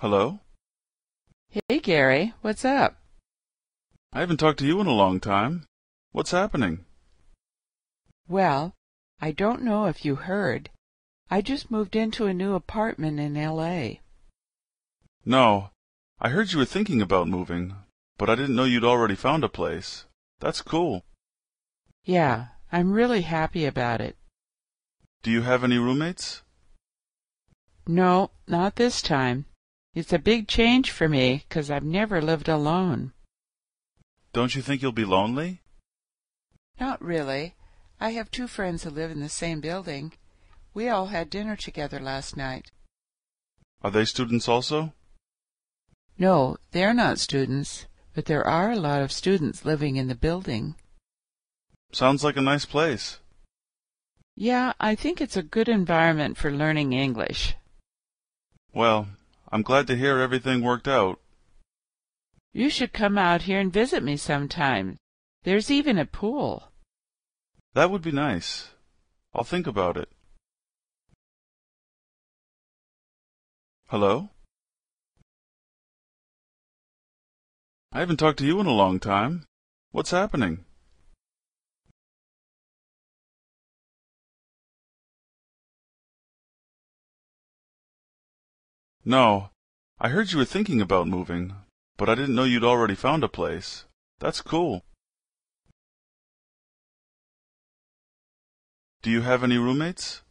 Hello? Hey, Gary, what's up? I haven't talked to you in a long time. What's happening? Well, I don't know if you heard. I just moved into a new apartment in L.A. No. I heard you were thinking about moving, but I didn't know you'd already found a place. That's cool. Yeah, I'm really happy about it. Do you have any roommates? No, not this time. It's a big change for me, 'cause I've never lived alone. Don't you think you'll be lonely? Not really. I have two friends who live in the same building. We all had dinner together last night. Are they students also? No, they're not students, but there are a lot of students living in the building. Sounds like a nice place. Yeah, I think it's a good environment for learning English. Well, I'm glad to hear everything worked out. You should come out here and visit me sometime. There's even a pool. That would be nice. I'll think about it. Hello? I haven't talked to you in a long time. What's happening? No. I heard you were thinking about moving, but I didn't know you'd already found a place. That's cool. Do you have any roommates?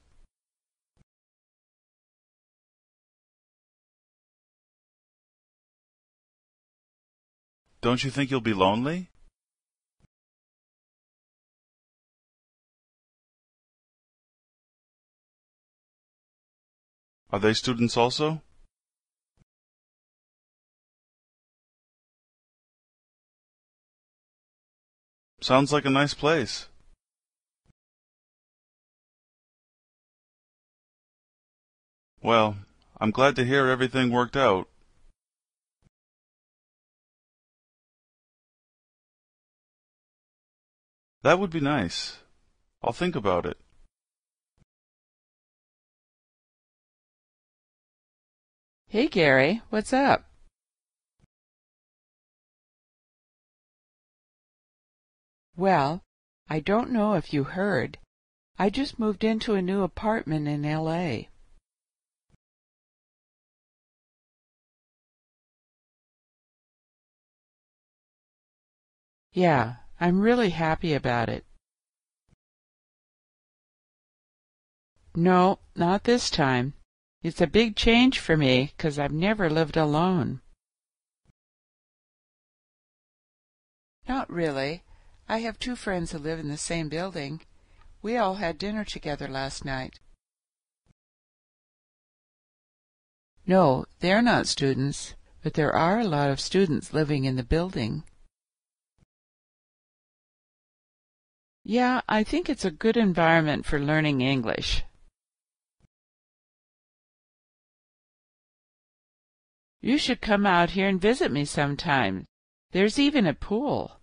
Don't you think you'll be lonely? Are they students also? Sounds like a nice place. Well, I'm glad to hear everything worked out. That would be nice. I'll think about it. Hey, Gary, what's up? Well, I don't know if you heard. I just moved into a new apartment in L.A. Yeah, I'm really happy about it. No, not this time. It's a big change for me, 'cause I've never lived alone. Not really. I have two friends who live in the same building. We all had dinner together last night. No, they're not students, but there are a lot of students living in the building. Yeah, I think it's a good environment for learning English. You should come out here and visit me sometime. There's even a pool.